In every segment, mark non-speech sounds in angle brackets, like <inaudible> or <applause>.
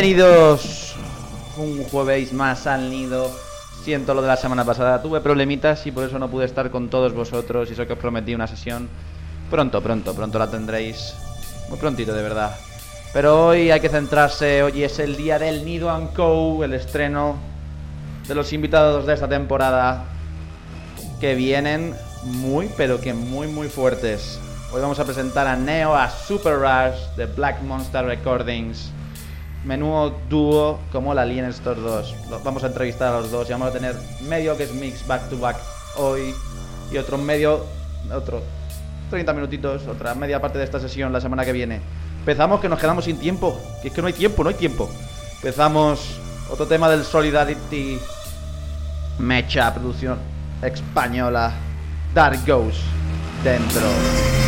Bienvenidos un jueves más al nido. Siento lo de la semana pasada, tuve problemitas y por eso no pude estar con todos vosotros y eso que os prometí una sesión. Pronto, pronto, pronto la tendréis. Muy prontito, de verdad. Pero hoy hay que centrarse, hoy es el día del Nido and Co, el estreno de los invitados de esta temporada que vienen muy, pero que muy, muy fuertes. Hoy vamos a presentar a Neo, a Super Rush de Black Monster Recordings. Menudo dúo como la Alien Store 2. Los vamos a entrevistar a los dos y vamos a tener medio que es mix back to back hoy y otro medio, otro 30 minutitos, otra media parte de esta sesión la semana que viene. Empezamos que nos quedamos sin tiempo, que es que no hay tiempo, no hay tiempo. Empezamos otro tema del Solidarity Mecha, producción española. Dark Ghost dentro.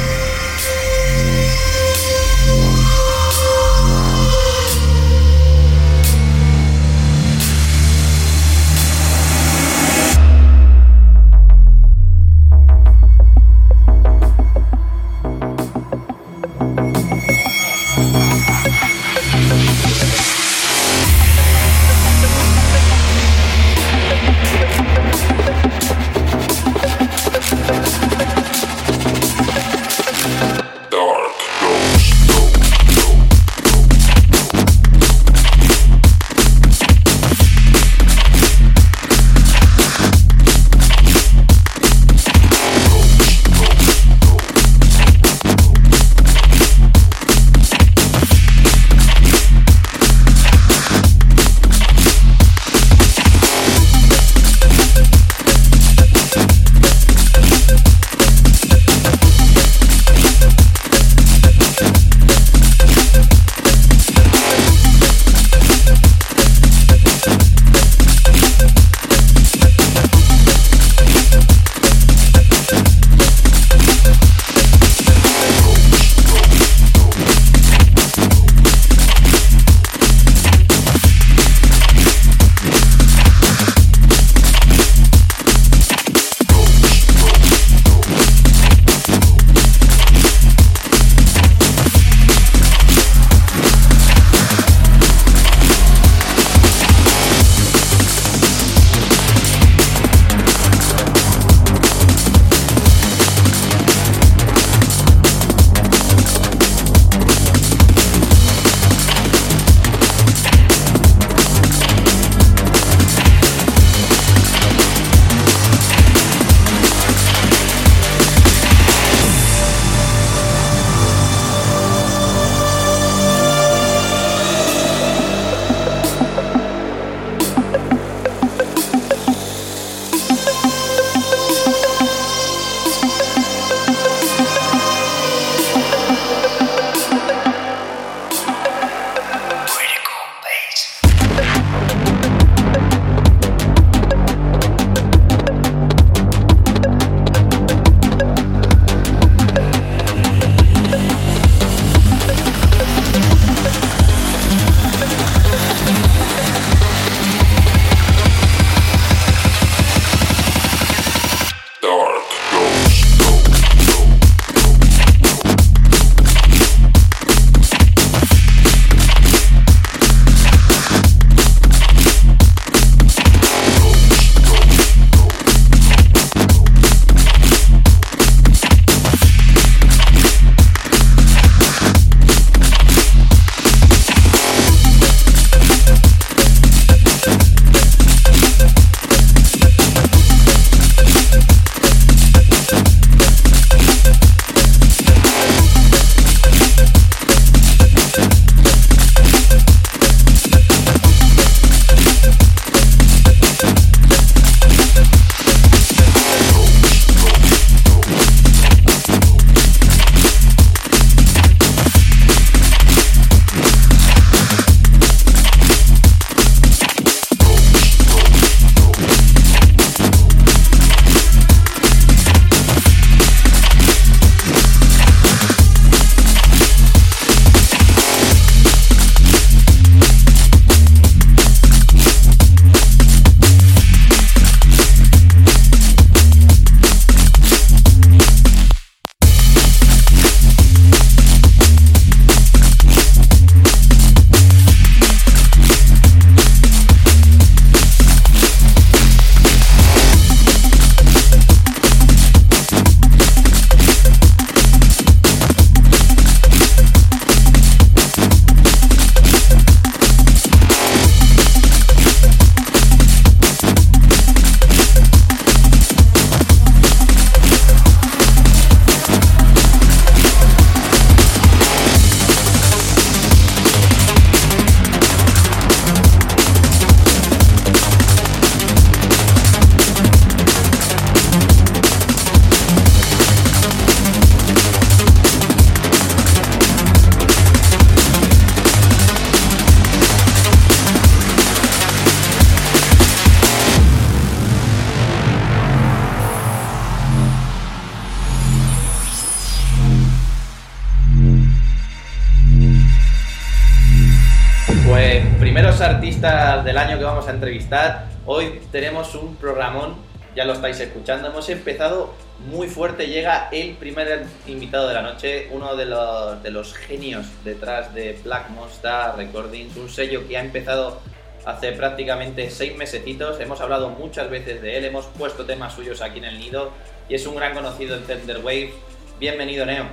A entrevistar. Hoy tenemos un programón, ya lo estáis escuchando. Hemos empezado muy fuerte. Llega el primer invitado de la noche, uno de los, de los genios detrás de Black Monster Recordings, un sello que ha empezado hace prácticamente seis mesecitos. Hemos hablado muchas veces de él, hemos puesto temas suyos aquí en el nido y es un gran conocido en Thunder Wave. Bienvenido, Neo.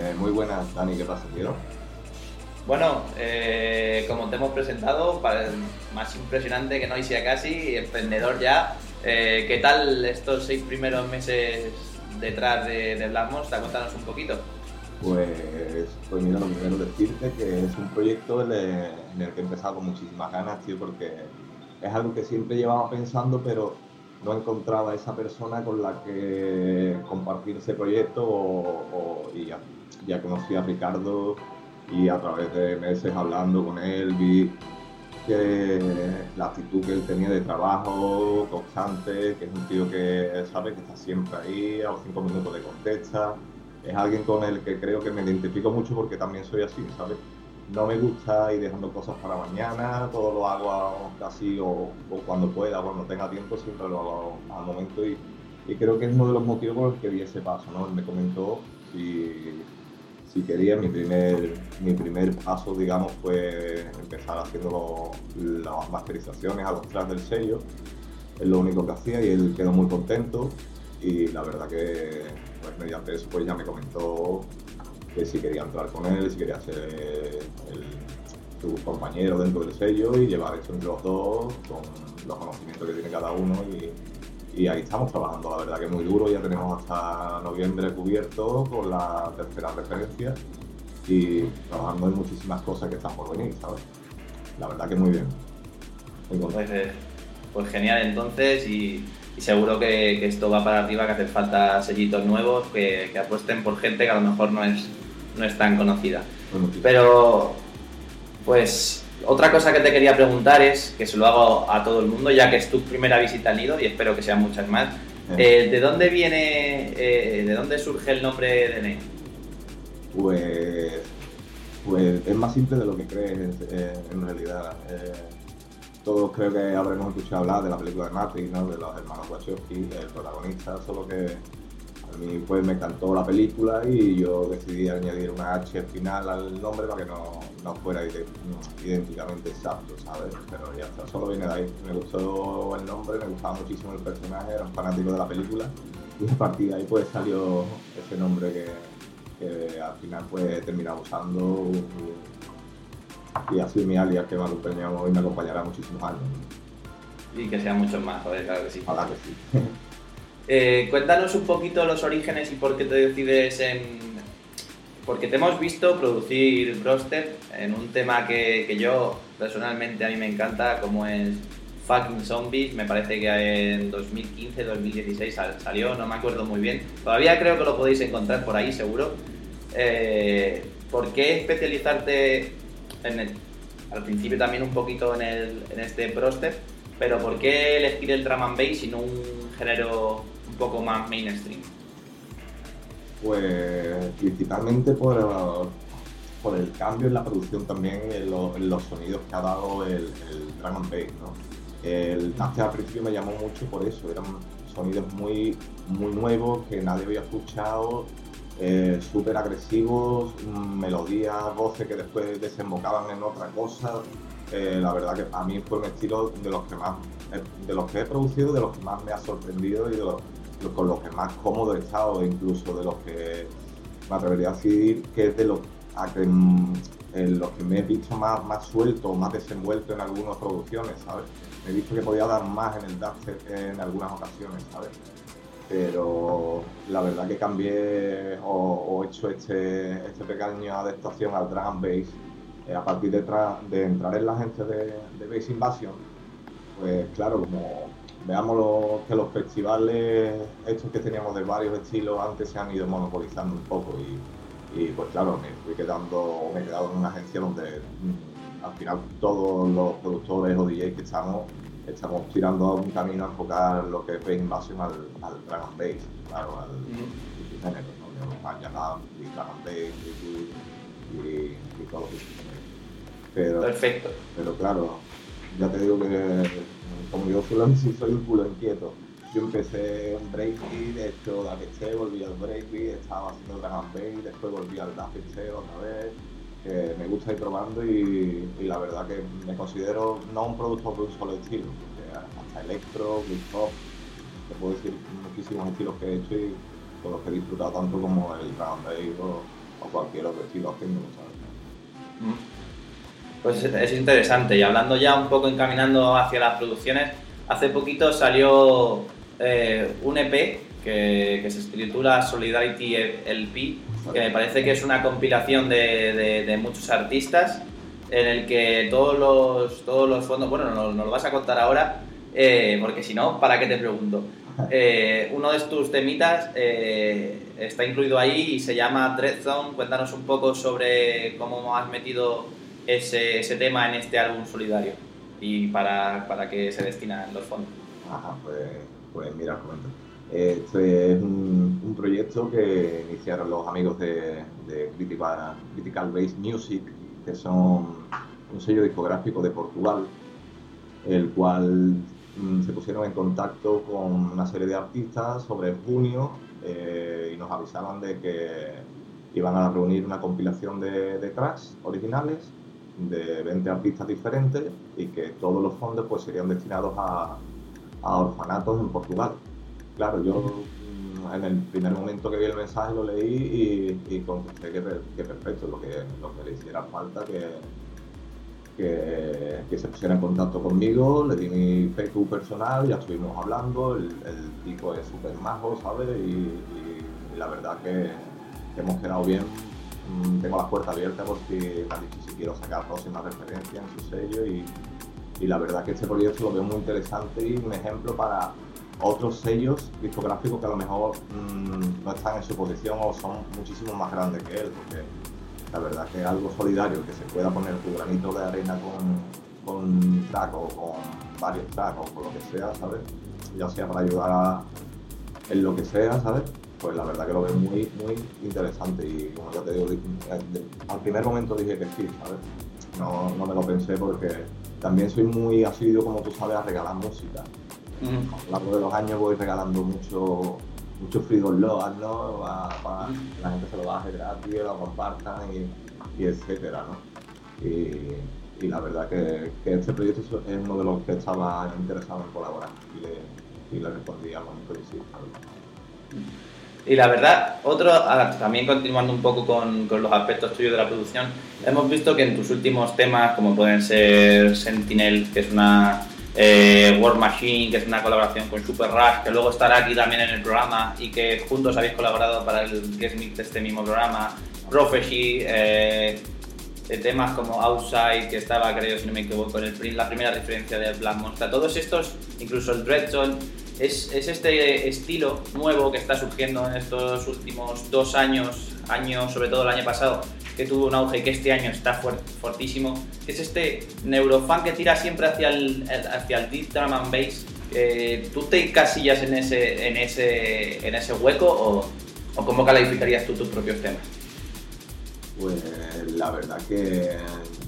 Eh, muy buenas, Dani, ¿qué pasa, tío? Bueno, eh, como te hemos presentado, más impresionante que no sea casi, emprendedor ya. Eh, ¿Qué tal estos seis primeros meses detrás de, de Black Monster? Cuéntanos un poquito. Pues, pues mira, lo primero decirte que es un proyecto en el, que he empezado con muchísimas ganas, tío, porque es algo que siempre llevaba pensando, pero no encontraba esa persona con la que compartir ese proyecto y ya conocí a Ricardo y a través de meses hablando con él vi que la actitud que él tenía de trabajo constante, que es un tío que sabe que está siempre ahí, a los cinco minutos de contesta, es alguien con el que creo que me identifico mucho porque también soy así, ¿sabes? No me gusta ir dejando cosas para mañana, todo lo hago casi o, cuando pueda, cuando tenga tiempo, siempre lo hago al momento y, y, creo que es uno de los motivos por los que di ese paso, ¿no? Me comentó y si quería, mi primer, mi primer paso, digamos, fue empezar haciendo las masterizaciones a los tracks del sello. Es lo único que hacía y él quedó muy contento y la verdad que pues, mediante eso pues ya me comentó que si quería entrar con él, si quería ser su compañero dentro del sello y llevar eso entre los dos con los conocimientos que tiene cada uno y, y ahí estamos trabajando, la verdad que muy duro, ya tenemos hasta noviembre cubierto con la tercera referencia y trabajando en muchísimas cosas que están por venir, ¿sabes? La verdad que muy bien. pues, eh, pues, genial entonces y, seguro que, esto va para arriba, que hace falta sellitos nuevos, que, que, apuesten por gente que a lo mejor no es, no es tan conocida. Pero pues otra cosa que te quería preguntar es, que se lo hago a todo el mundo, ya que es tu primera visita al nido y espero que sean muchas más. Eh, ¿De dónde viene, eh, de dónde surge el nombre de Neo? Pues, pues es más simple de lo que crees eh, en realidad. todos creo que habremos escuchado hablar de la película de Matrix, ¿no? de los hermanos Wachowski, el protagonista, solo que a mí pues me encantó la película y yo decidí añadir una H al final al nombre para que no, no fuera idénticamente exacto, ¿sabes? Pero ya está, solo viene de ahí. Me gustó el nombre, me gustaba muchísimo el personaje, era un fanático de la película y a partir de ahí pues salió ese nombre que, al final pues he terminado usando y, ha sido mi alias que me ha acompañado y me acompañará muchísimos años. Y que sean muchos más, joder, claro que sí. Ojalá que sí. <laughs> Eh, cuéntanos un poquito los orígenes y por qué te decides en... Porque te hemos visto producir Broster en un tema que, yo personalmente a mí me encanta, como es Fucking Zombies, me parece que en 2015, 2016 salió, no me acuerdo muy bien. Todavía creo que lo podéis encontrar por ahí, seguro. Eh, ¿Por qué especializarte al principio también un poquito en, el, en este Broster? Pero ¿por qué elegir el drum and bass y no un género un poco más mainstream? Pues principalmente por, por el cambio en la producción también, en, los sonidos que ha dado el, and bass, ¿no? El al principio me llamó mucho por eso, eran sonidos muy, muy nuevos que nadie había escuchado, eh, súper agresivos, melodías, voces que después desembocaban en otra cosa. Eh, la verdad que a mí fue un estilo de los que más, eh, de los que he producido, de los que más me ha sorprendido y de los, con los que más cómodo he estado, incluso de los que me atrevería a decir que es de los, mm, en los que me he visto más, más suelto, más desenvuelto en algunas producciones, ¿sabes? Me he visto que podía dar más en el dubstep en algunas ocasiones, ¿sabes? Pero la verdad que cambié o, he hecho este, este pequeño adaptación al drum bass eh, a partir de, de, entrar en la agencia de, de Base Invasion, pues claro, como veamos que los festivales estos que teníamos de varios estilos antes se han ido monopolizando un poco y, pues claro, me fui quedando, me he quedado en una agencia donde mm, al final todos los productores o DJs que estamos estamos tirando a un camino a enfocar lo que es Base Invasion al, al Dragon Base, claro, al género, ¿no? Los y Dragon Base y, y, y todos los Perfecto. Pero claro, ya te digo que como yo solo sí soy un culo inquieto. Yo empecé en breakbeat, he hecho Daft volví al breakbeat, estaba haciendo Drag and después volví al Daft otra vez. Que me gusta ir probando y, la verdad que me considero no un productor de un solo estilo, hasta electro, hip hop, te puedo decir muchísimos estilos que he hecho y con los que he disfrutado tanto como el Drag and o, cualquier otro estilo haciendo, ¿sabes? Mm. Pues es interesante y hablando ya un poco encaminando hacia las producciones, hace poquito salió eh, un EP que, se titula Solidarity LP, que me parece que es una compilación de, muchos artistas en el que todos los, todos los fondos, bueno, nos, lo vas a contar ahora, eh, porque si no, ¿para qué te pregunto? <laughs> Eh, uno de tus temitas está incluido ahí y se llama Dread Zone. Cuéntanos un poco sobre cómo has metido ese, ese tema en este álbum solidario y para, para qué se destinan los fondos. Ajá, pues, pues mira, comento. Este es un, proyecto que iniciaron los amigos de, de Critical, Critical Base Music, que son un sello discográfico de Portugal, el cual mm, se pusieron en contacto con una serie de artistas sobre junio eh, y nos avisaban de que iban a reunir una compilación de, de tracks originales de 20 artistas diferentes y que todos los fondos pues serían destinados a, a orfanatos en Portugal. Claro, yo mm, en el primer momento que vi el mensaje lo leí y, y contesté que, que, perfecto, lo que, lo que le hiciera falta, que, que, se pusiera en contacto conmigo, le di mi Facebook personal, ya estuvimos hablando, el, tipo es súper majo, ¿sabes? Y, la verdad que hemos quedado bien tengo la puerta abierta porque me si quiero sacar próximas referencias en su sello y, y, la verdad que este proyecto lo veo muy interesante y un ejemplo para otros sellos discográficos que a lo mejor mmm, no están en su posición o son muchísimo más grandes que él, porque la verdad que algo solidario, que se pueda poner tu granito de arena con, con track o con varios tracks o con lo que sea, ¿sabes? Ya sea para ayudar en lo que sea, ¿sabes? Pues la verdad que lo veo muy, muy interesante y como ya te digo, al primer momento dije que sí, ¿sabes? No, no me lo pensé porque también soy muy asiduo, como tú sabes, a regalar música. A lo largo de los años voy regalando mucho, mucho free download, ¿no? Para, que la gente se lo baje gratis, lo compartan y, etcétera, ¿no? Y, y la verdad que, que, este proyecto es uno de los que estaba interesado en colaborar y le, y le respondí al momento que sí. Y la verdad, otro, también continuando un poco con, con, los aspectos tuyos de la producción, hemos visto que en tus últimos temas, como pueden ser Sentinel, que es una eh, War Machine, que es una colaboración con Super Rush, que luego estará aquí también en el programa y que juntos habéis colaborado para el guest mix de este mismo programa, Prophecy, eh, temas como Outside, que estaba, creo, si no me equivoco, en el, la primera referencia de Black Monster, todos estos, incluso el Dread Zone, es, este estilo nuevo que está surgiendo en estos últimos dos años, años, sobre todo el año pasado, que tuvo un auge y que este año está fuertísimo, es este neurofan que tira siempre hacia el, hacia el deep drum and bass. Eh, ¿Tú te casillas en ese, en ese, en ese hueco o, o cómo calificarías tú tus propios temas? Pues la verdad que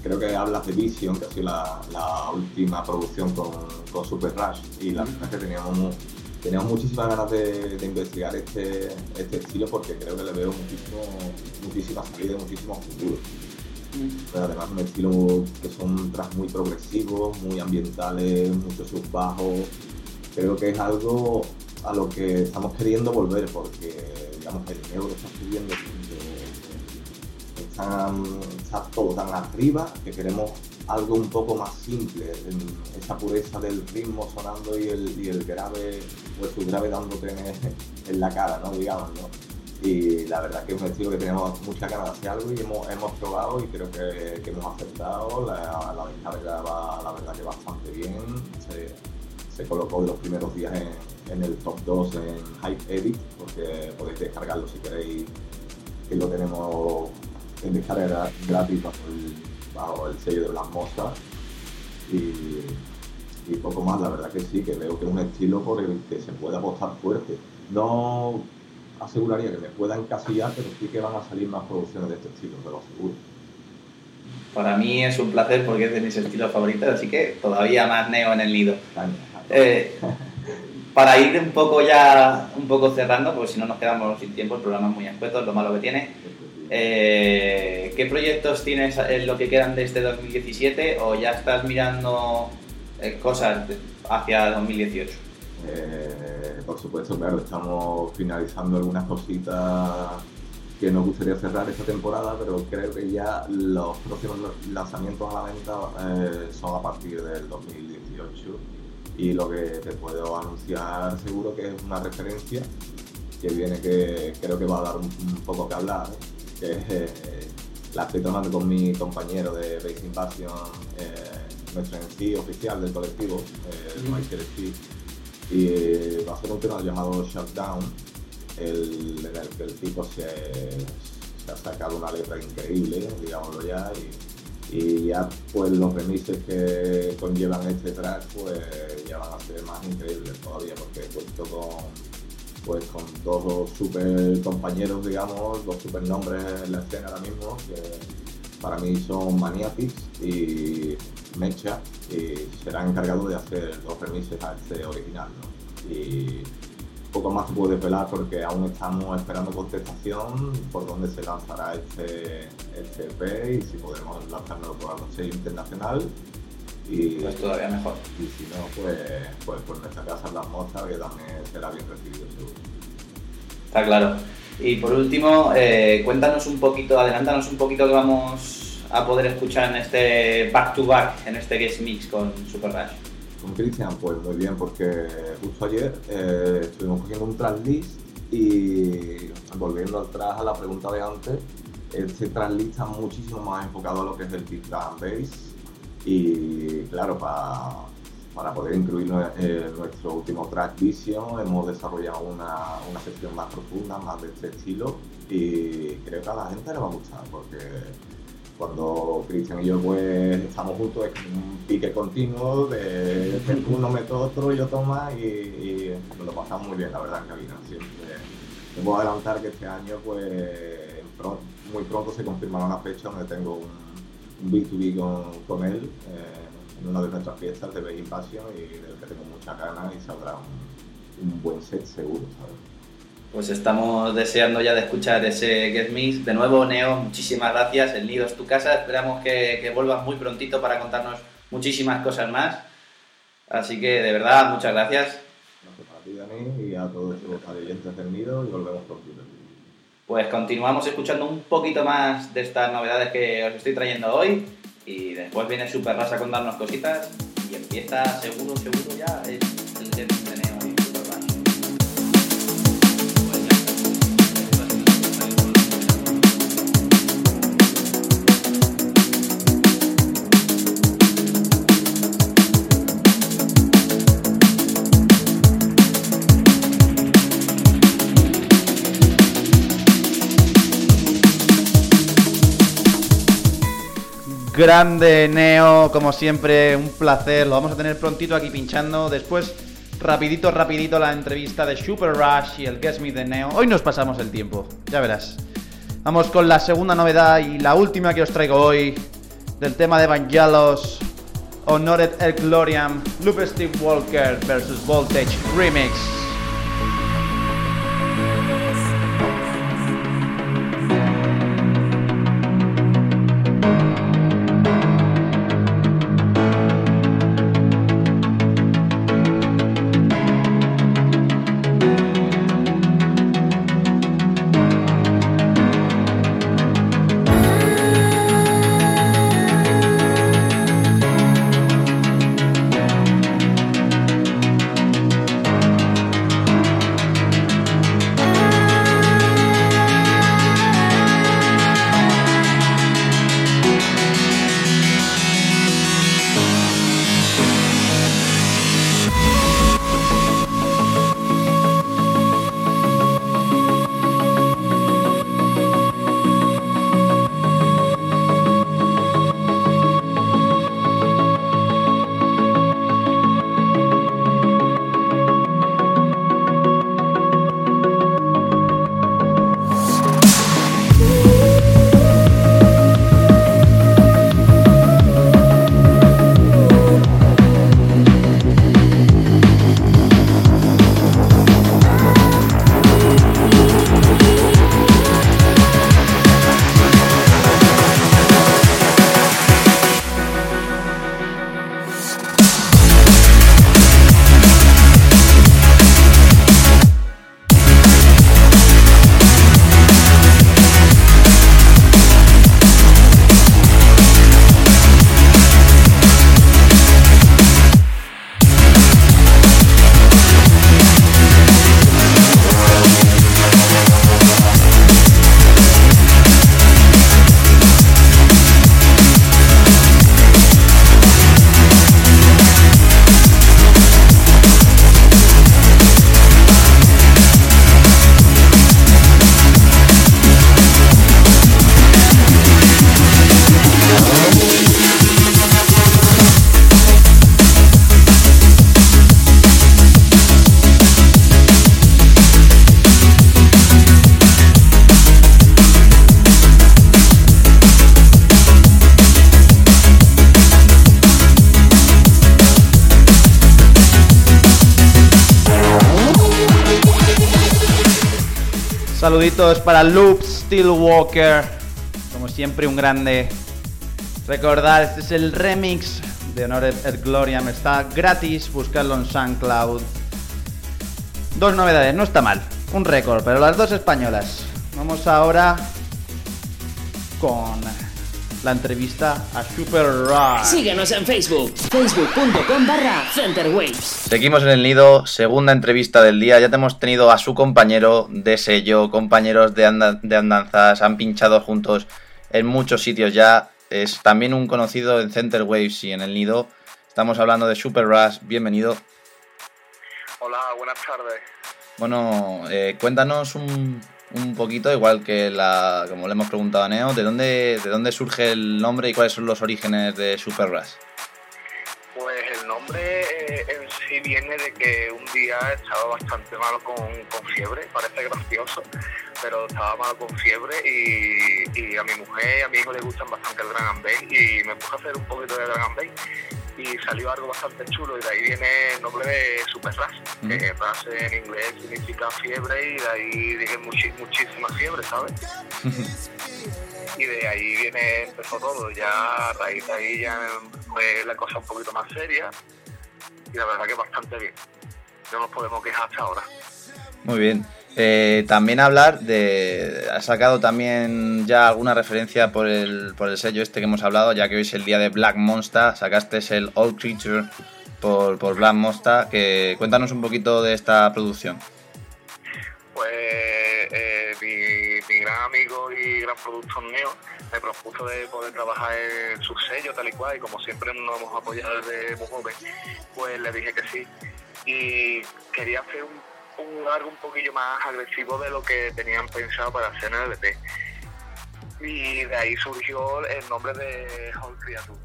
creo que hablas de Vision, que ha sido la, última producción con, con, Super Rush, y la verdad es que teníamos, teníamos muchísimas ganas de, investigar este, este, estilo porque creo que le veo muchísimo, muchísima salida y muchísimo futuro. Pero además un estilo que son tracks muy progresivos, muy ambientales, muchos subbajos. Creo que es algo a lo que estamos queriendo volver porque digamos el dinero que está subiendo está todo tan arriba que queremos algo un poco más simple, esa pureza del ritmo sonando y el, y el grave, pues su grave dándote en, la cara, ¿no? digamos, ¿no? Y la verdad que es un estilo que tenemos mucha ganas de hacer algo y hemos, hemos probado y creo que, que hemos aceptado. La, la descarga va, la verdad que bastante bien. Se, se colocó en los primeros días en, en, el top 2 en Hype Edit, porque podéis descargarlo si queréis, que lo tenemos en descarga gratis bajo el, bajo el sello de Blas Mosa y, y, poco más, la verdad que sí, que veo que es un estilo por el que se puede apostar fuerte. No aseguraría que me pueda encasillar, pero sí que van a salir más producciones de este estilo, te lo aseguro. Para mí es un placer porque es de mis estilos favoritos, así que todavía más neo en el nido. Eh, para ir un poco ya, un poco cerrando, porque si no nos quedamos sin tiempo, el programa es muy escueto, es lo malo que tiene. Eh, ¿Qué proyectos tienes en lo que quedan de este 2017 o ya estás mirando eh, cosas hacia 2018? Eh, por supuesto, claro, estamos finalizando algunas cositas que nos gustaría cerrar esta temporada, pero creo que ya los próximos lanzamientos a la venta son a partir del 2018. Y lo que te puedo anunciar seguro que es una referencia que viene que creo que va a dar un, poco que hablar. Que eh, la estoy tomando con mi compañero de Base Invasion, eh, nuestro MC oficial del colectivo, Ujú. Michael Steve y va a ser un tema llamado Shutdown, el, en el que el tipo se, se ha sacado una letra increíble, digámoslo ya, y, y ya pues los remixes que conllevan este track pues ya van a ser más increíbles todavía porque cuento con pues con dos super compañeros digamos, dos super nombres en la escena ahora mismo que para mí son Maniacs y Mecha y serán encargados de hacer los remixes a este original. Y poco más se puede pelar porque aún estamos esperando contestación por dónde se lanzará este, este EP y si podremos lanzarlo por algún sello internacional. Y, Pues todavía mejor. y si no, pues, pues por nuestra casa Las Mozas, que también será bien recibido seguro. Está claro. Y por último, eh, cuéntanos un poquito, adelántanos un poquito que vamos a poder escuchar en este back to back, en este guest mix con Super Rush. Con Cristian, pues muy bien, porque justo ayer eh, estuvimos cogiendo un tracklist y volviendo atrás a la pregunta de antes, este tracklist está muchísimo más enfocado a lo que es el Big Bang Bass y claro, pa- para poder incluir eh, nuestro último track Vision hemos desarrollado una, una sección más profunda, más de este estilo y creo que a la gente le va a gustar porque cuando Cristian y yo pues estamos juntos es un pique continuo de uno mete otro, yo toma y, y nos lo pasamos muy bien la verdad en cabina siempre. Puedo adelantar que este año pues muy pronto se confirmará una fecha donde tengo un, un B2B con, con él eh, en una de nuestras fiestas de Beijing Passion y del que tengo muchas ganas y saldrá un, un buen set seguro, ¿sabes? Pues estamos deseando ya de escuchar ese guest mix. De nuevo, Neo, muchísimas gracias. El nido es tu casa. Esperamos que, que vuelvas muy prontito para contarnos muchísimas cosas más. Así que, de verdad, muchas gracias. Gracias para ti, Dani, y a todos los oyentes del nido y volvemos prontito. Pues continuamos escuchando un poquito más de estas novedades que os estoy trayendo hoy. Y después viene Super Ras a contarnos cositas. Y empieza seguro, seguro ya Grande Neo, como siempre, un placer. Lo vamos a tener prontito aquí pinchando. Después, rapidito, rapidito la entrevista de Super Rush y el Guest Me de Neo. Hoy nos pasamos el tiempo, ya verás. Vamos con la segunda novedad y la última que os traigo hoy del tema de Evangelos. Honored El Gloriam, Loop Steve Walker versus Voltage Remix. Saluditos para Loop Stillwalker. Como siempre, un grande. Recordad, este es el remix de Honor et Gloriam. Está gratis, buscarlo en SoundCloud. Dos novedades, no está mal. Un récord, pero las dos españolas. Vamos ahora con la entrevista a Super Rock. Síguenos en Facebook, facebook.com barra Centerwaves. Seguimos en el nido, segunda entrevista del día. Ya te hemos tenido a su compañero de sello, compañeros de, anda- de andanzas, han pinchado juntos en muchos sitios ya. Es también un conocido en Centerwaves y en el nido. Estamos hablando de Super Rush, bienvenido. Hola, buenas tardes. Bueno, eh, cuéntanos un, un poquito, igual que la, como le hemos preguntado a Neo, ¿de dónde, ¿de dónde surge el nombre y cuáles son los orígenes de Super Rush? Pues el nombre eh, en sí viene de que un día estaba bastante malo con, con fiebre, parece gracioso, pero estaba malo con fiebre y, y a mi mujer y a mi hijo les gustan bastante el Dragon Bass y me puse a hacer un poquito de Dragon Bass y salió algo bastante chulo y de ahí viene el nombre de Super Rush, que en inglés significa fiebre y de ahí dije muchi- muchísima fiebre, ¿sabes? <laughs> y de ahí viene, empezó todo, ya a raíz de ahí ya fue la cosa un poquito más seria y la verdad que bastante bien. No nos podemos quejar hasta ahora. Muy bien. Eh, también hablar de. Has sacado también ya alguna referencia por el, por el sello este que hemos hablado, ya que hoy es el día de Black Monster. Sacaste el Old Creature por, por Black Monster. Que, cuéntanos un poquito de esta producción. Pues eh, mi, mi gran amigo y gran productor Neo me propuso de poder trabajar en su sello tal y cual y como siempre nos hemos apoyado desde muy joven, pues le dije que sí. Y quería hacer un, un algo un poquillo más agresivo de lo que tenían pensado para hacer en el EP. Y de ahí surgió el nombre de Whole Creature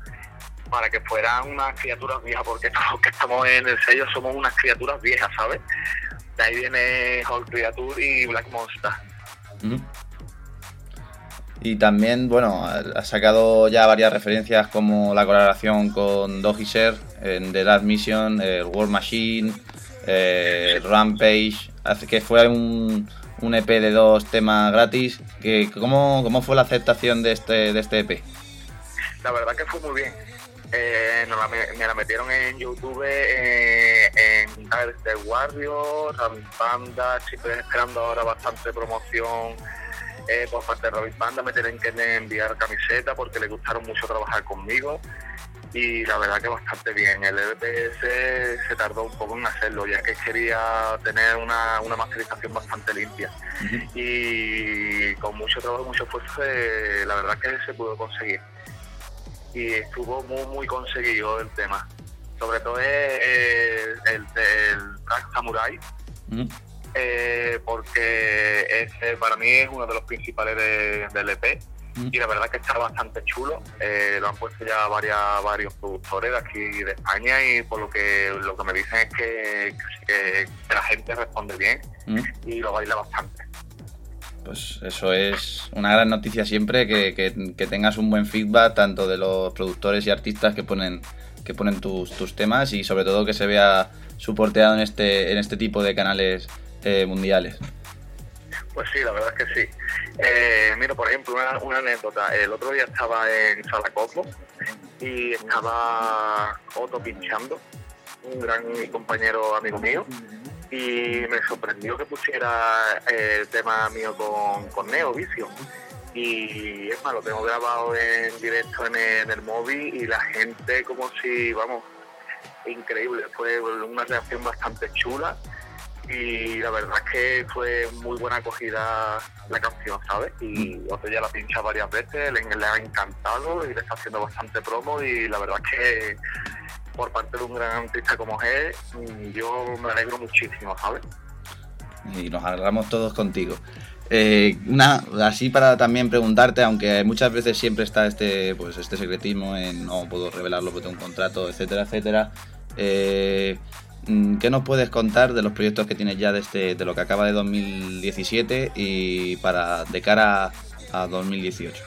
para que fueran unas criaturas viejas, porque <laughs> todos los que estamos en el sello somos unas criaturas viejas, ¿sabes? De ahí viene Whole Creature y Black Monster. Y también, bueno, has sacado ya varias referencias como la colaboración con Doggy Ser en The Last Mission, el War Machine, eh, Rampage, que fue un, un EP de dos temas gratis. Que, ¿cómo, ¿Cómo fue la aceptación de este, de este EP? La verdad que fue muy bien. Eh, me, la metieron en YouTube, eh, en de Warrior, Robin Panda, estoy esperando ahora bastante promoción eh, por parte de Robin Panda, me tienen que enviar camiseta porque les gustaron mucho trabajar conmigo y la verdad que bastante bien. El EPS se tardó un poco en hacerlo, ya que quería tener una, una masterización bastante limpia y con mucho trabajo, mucho esfuerzo, eh, la verdad que se pudo conseguir y estuvo muy muy conseguido el tema. Sobre todo eh, el, el, Black Samurai, eh, porque ese para mí es uno de los principales de- del EP. Y la verdad que está bastante chulo. Eh, lo han puesto ya varias, varios productores de aquí de España y por lo que lo que me dicen es que, la gente responde bien y lo baila bastante. Pues eso es una gran noticia siempre, que, que- que tengas un buen feedback tanto de los productores y artistas que ponen, que ponen tus, tus temas y sobre todo que se vea soporteado en este, en este tipo de canales eh, mundiales. Pues sí, la verdad es que sí. Eh, mira, por ejemplo, una, anécdota. El otro día estaba en Salacopo y estaba Otto pinchando, un gran compañero amigo mío, y me sorprendió que pusiera eh, el tema mío con, con Neo Vicio. Y es más, lo tengo grabado en directo en el, en el móvil y la gente como si, vamos, increíble. Fue una reacción bastante chula y la verdad es que fue muy buena acogida la canción, ¿sabes? Y Otto ya la pincha varias veces, le, le ha encantado y le está haciendo bastante promo y la verdad es que por parte de un gran artista como él, mm, yo me alegro muchísimo, ¿sabes? y nos alegramos todos contigo. Eh, una, así para también preguntarte, aunque muchas veces siempre está este, pues este secretismo en no puedo revelarlo porque tengo un contrato, etcétera, etcétera. eh, ¿Qué nos puedes contar de los proyectos que tienes ya de, este, de lo que acaba de 2017 y para de cara a 2018?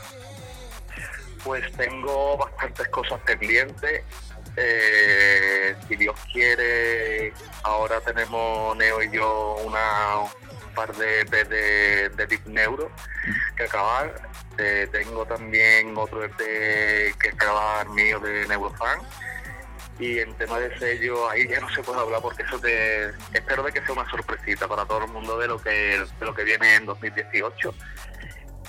Pues tengo bastantes cosas pendientes. Eh, si Dios quiere, ahora tenemos Neo y yo una, par de EP de, de Deep Neuro que acabar. Eh, tengo también otro EP que acabar mío de Neurofan. Y en tema de sello, ahí ya no se puede hablar porque eso te espero de que sea una sorpresita para todo el mundo de lo que de lo que viene en 2018.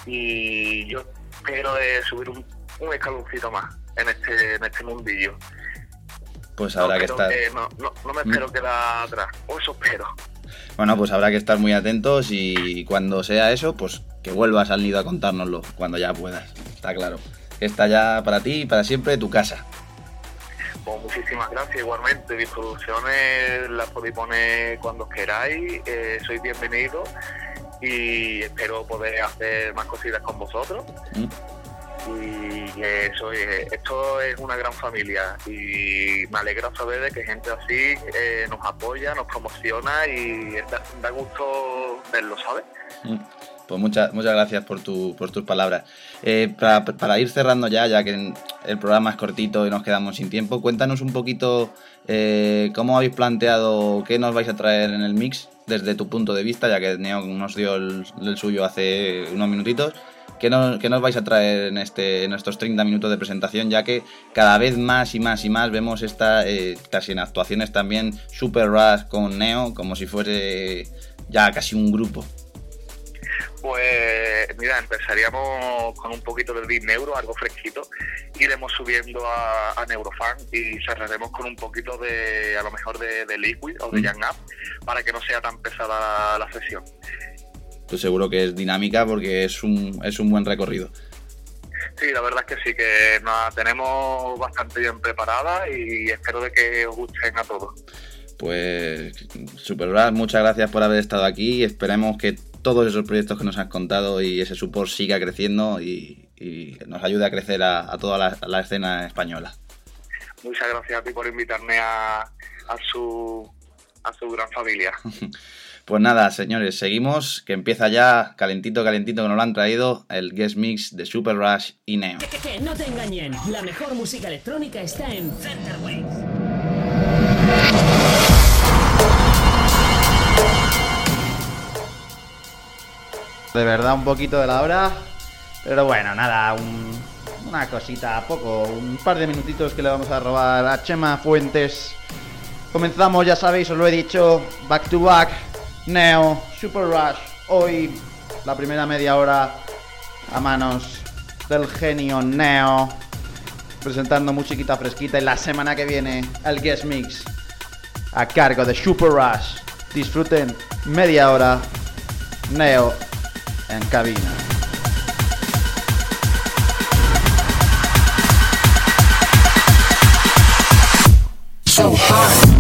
Y yo espero de subir un, un escaloncito más en este en este mundillo. Pues habrá no, que estar. que no, no, no me espero quedar atrás, o eso espero. Bueno, pues habrá que estar muy atentos y cuando sea eso, pues que vuelvas al nido a contárnoslo cuando ya puedas. Está claro. Está ya para ti y para siempre tu casa. Pues muchísimas gracias igualmente. Mis producciones las podéis poner cuando queráis. Eh, sois bienvenidos y espero poder hacer más cositas con vosotros. ¿Mm? Y que soy, eh, esto es una gran familia y me alegra saber de que gente así eh, nos apoya, nos promociona y da, da gusto verlo, ¿sabes? Mm. Pues muchas, muchas gracias por, tu, por tus palabras. Eh, para, para ir cerrando ya, ya que el programa es cortito y nos quedamos sin tiempo, cuéntanos un poquito eh, cómo habéis planteado, qué nos vais a traer en el mix desde tu punto de vista, ya que Neo nos dio el, suyo hace unos minutitos. ¿Qué nos, qué nos vais a traer en, este, en estos 30 minutos de presentación? Ya que cada vez más y más y más vemos esta, eh, casi en actuaciones también, Super Rush con Neo, como si fuese ya casi un grupo. Pues mira, empezaríamos con un poquito de Deep Neuro, algo fresquito, iremos subiendo a, a Neurofan y cerraremos con un poquito de, a lo mejor de, de Liquid o de Mm. Young Up, para que no sea tan pesada la sesión. Pues seguro que es dinámica porque es un, es un buen recorrido. Sí, la verdad es que sí, que nos tenemos bastante bien preparada y espero de que os gusten a todos. Pues Super Rush, muchas gracias por haber estado aquí. Esperemos que todos esos proyectos que nos has contado y ese support siga creciendo y, y nos ayude a crecer a, a toda la, a la escena española. Muchas gracias a ti por invitarme a, a su a su gran familia. <laughs> Pues nada, señores, seguimos, que empieza ya calentito, calentito, que nos lo han traído el guest mix de Super Rush y Neo. Que, que- que no te engañen, la mejor música electrónica está en Center De verdad, un poquito de la hora. Pero bueno, nada, un- una cosita, poco, un par de minutitos que le vamos a robar a Chema Fuentes. Comenzamos, ya sabéis, os lo he dicho, back to back, Neo, Super Rush. Hoy, la primera media hora a manos del genio Neo, presentando musiquita fresquita. Y la semana que viene, el guest mix a cargo de Super Rush. Disfruten media hora, Neo en cabina. So hot.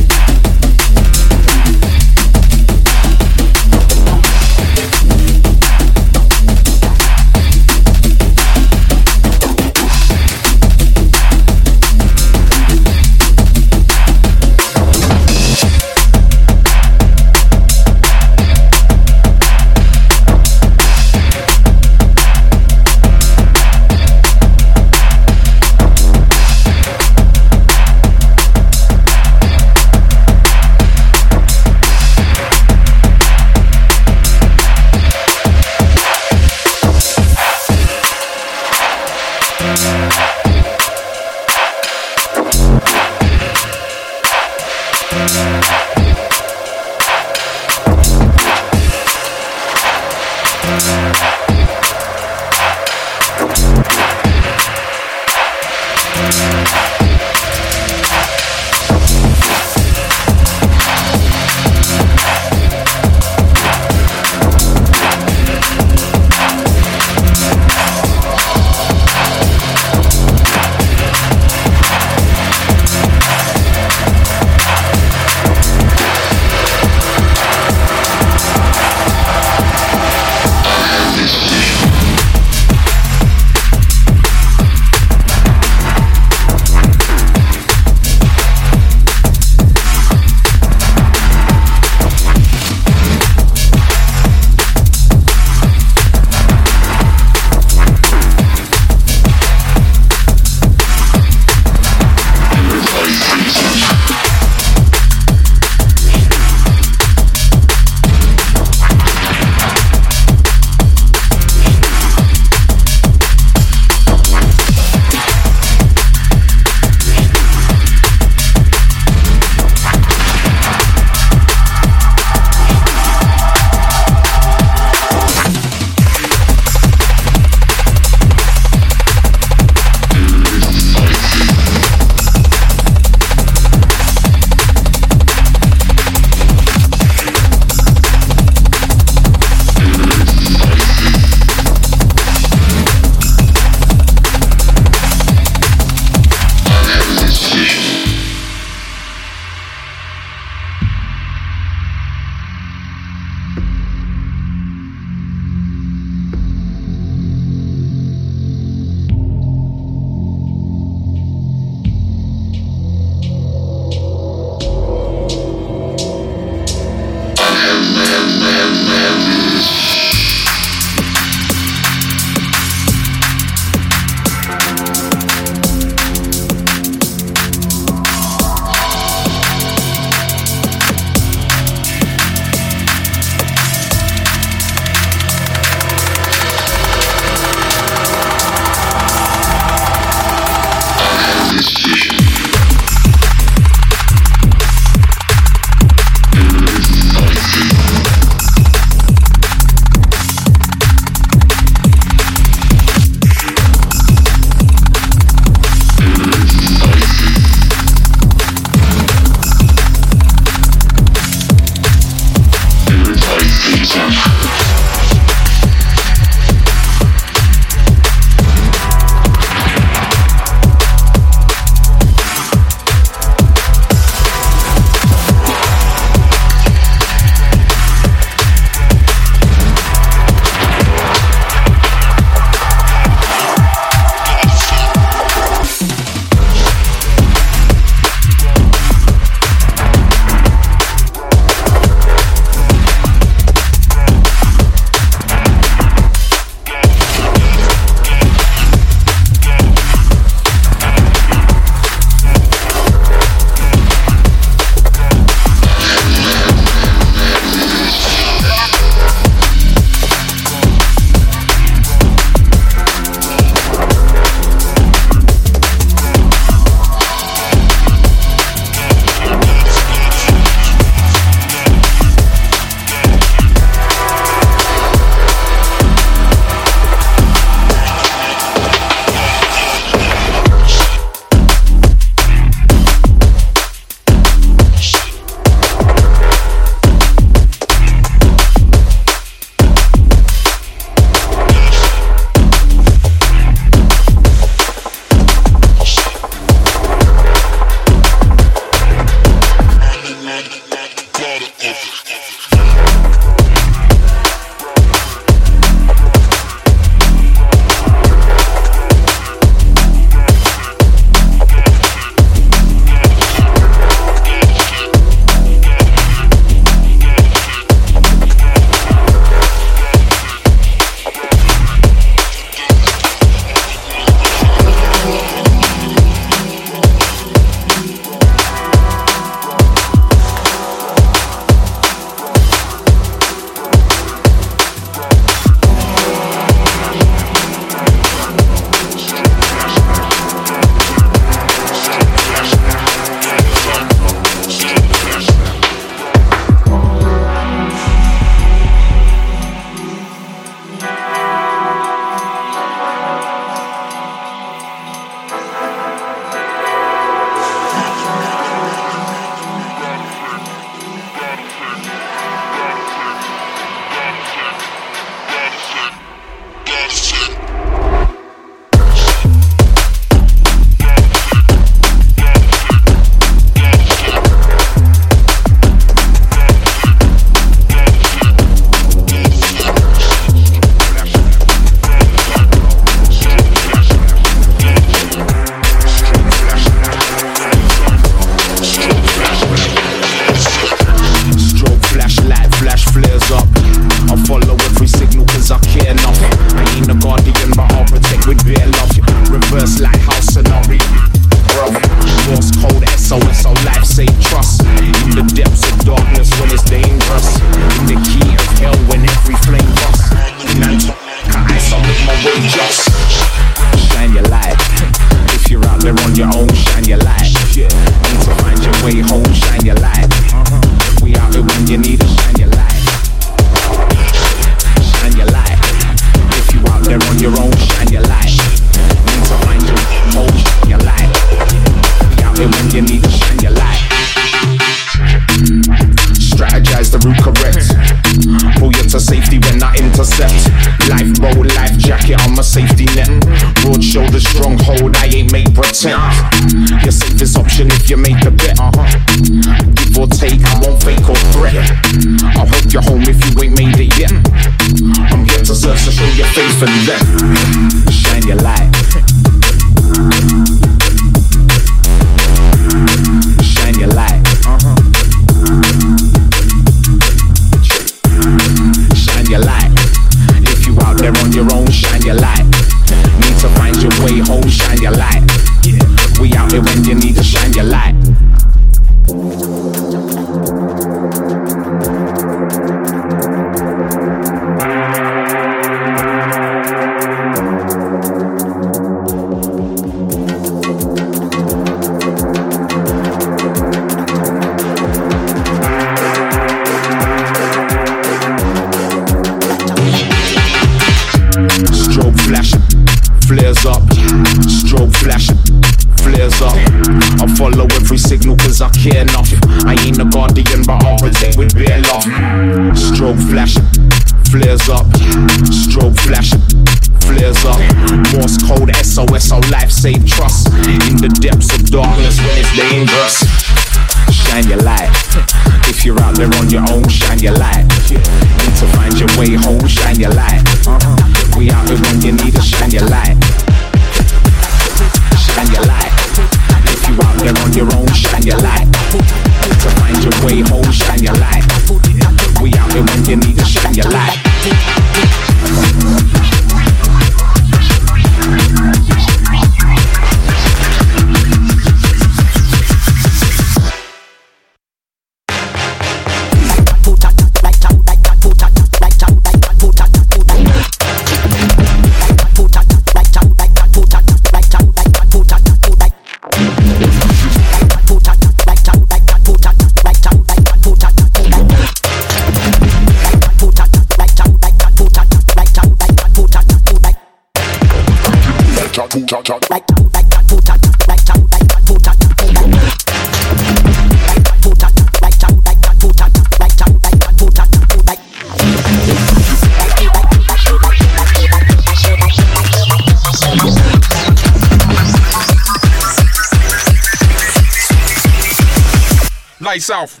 High South.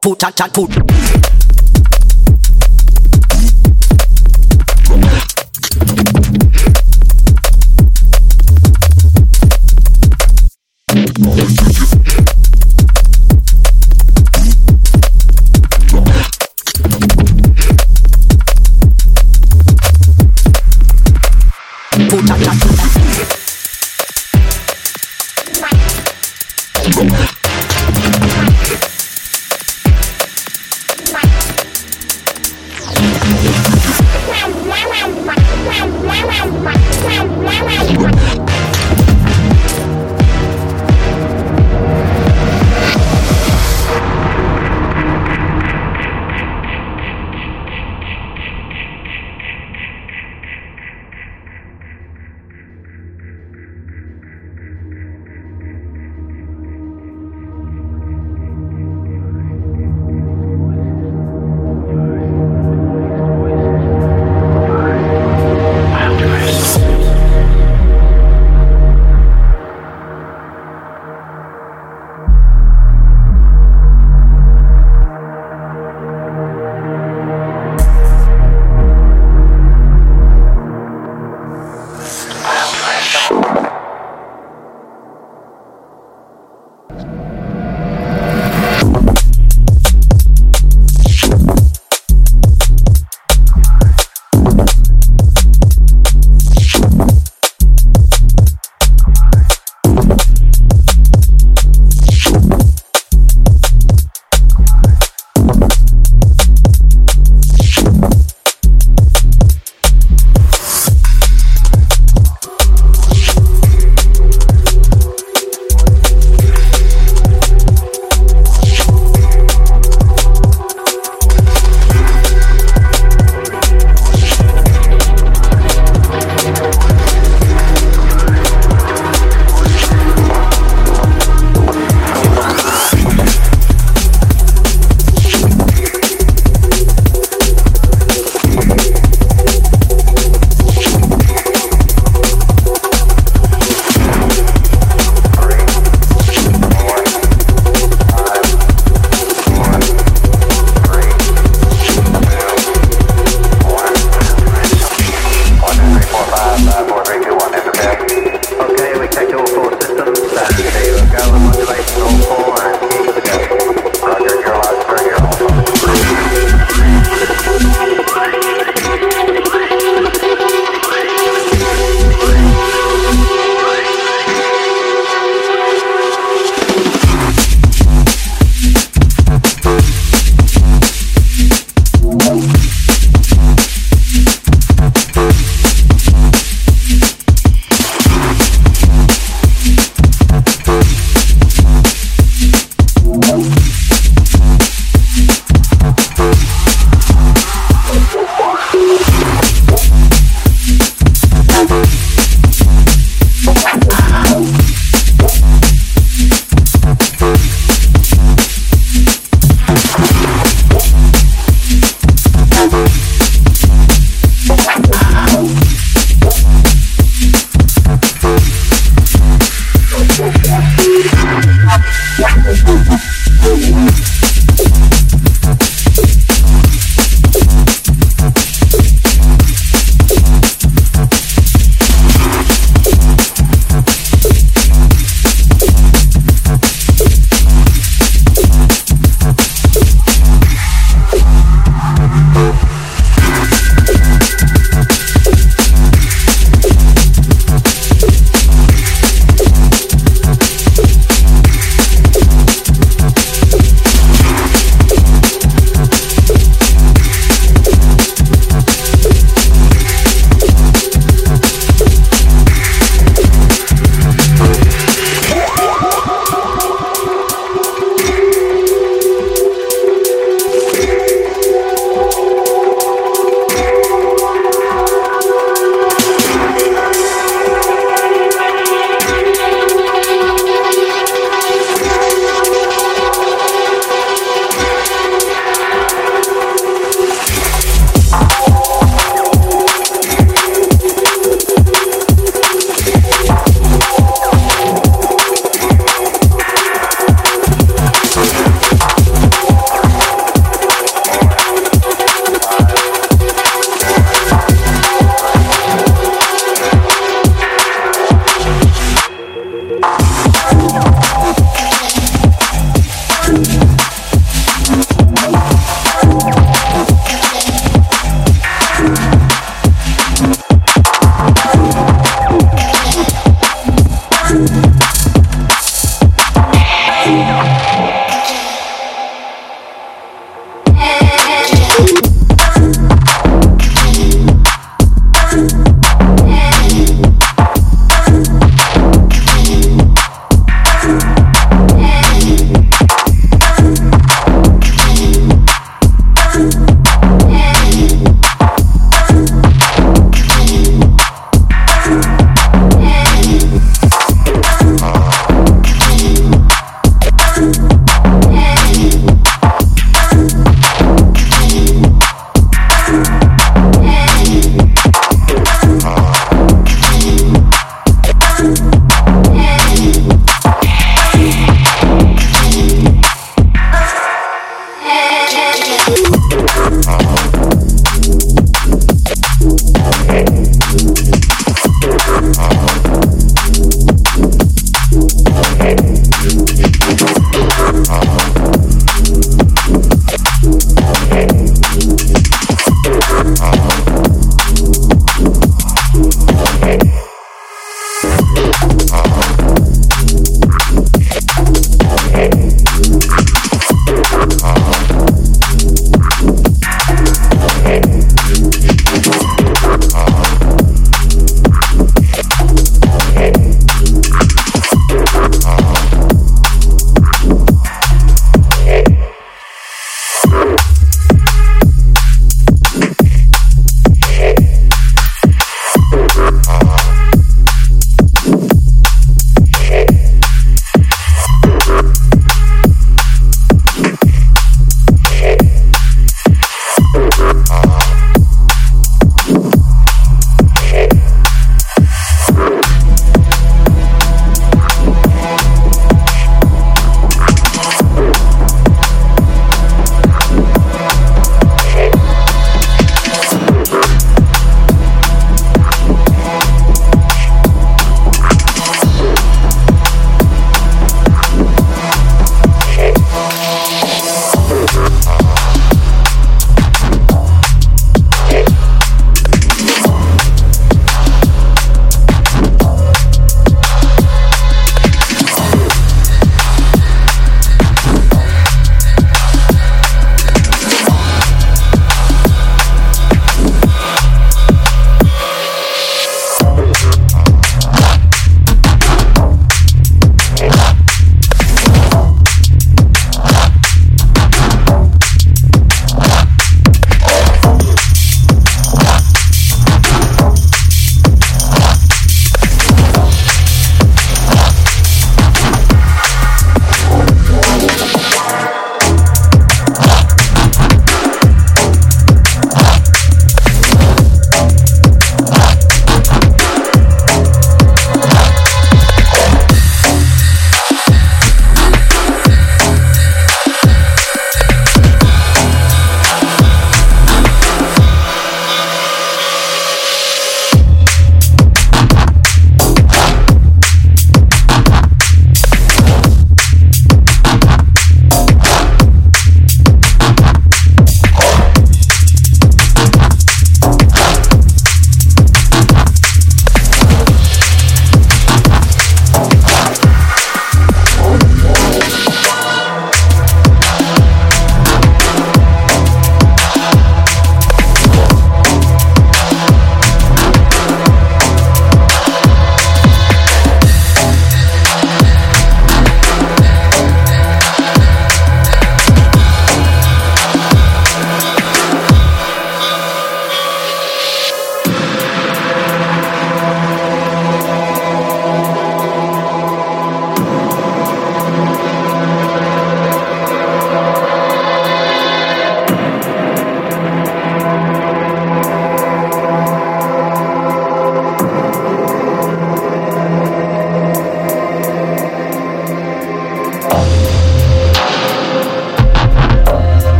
Put, chat, chat.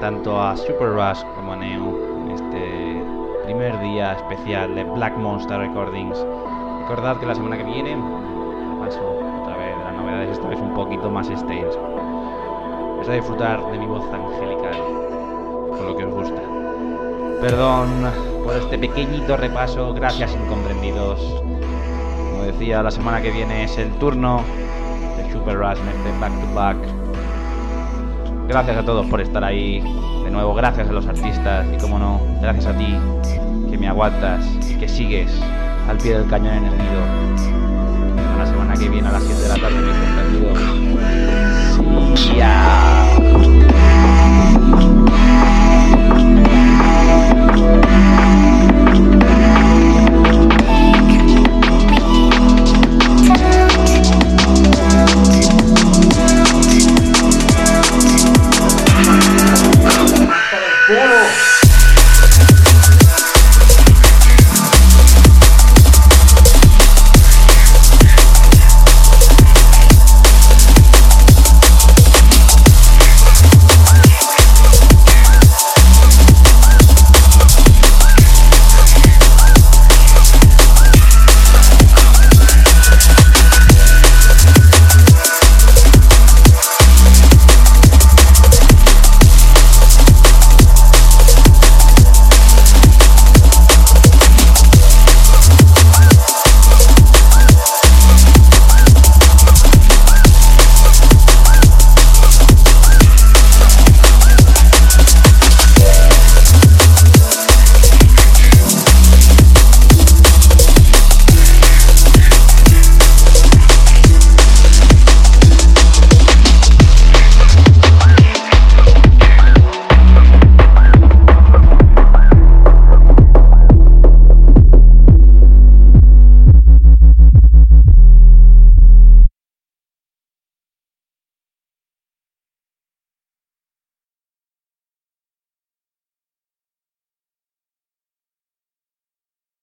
Tanto a Super Rush como a Neo en este primer día especial de Black Monster Recordings. Recordad que la semana que viene paso otra vez las novedades, esta vez un poquito más extenso. Vais a disfrutar de mi voz angelical, con lo que os gusta. Perdón por este pequeñito repaso, gracias incomprendidos. Como decía, la semana que viene es el turno de Super Rush de Back to Back. Gracias a todos por estar ahí. De nuevo, gracias a los artistas y, como no, gracias a ti que me aguantas y que sigues al pie del cañón en el nido. La semana que viene a las 7 de la tarde, mi.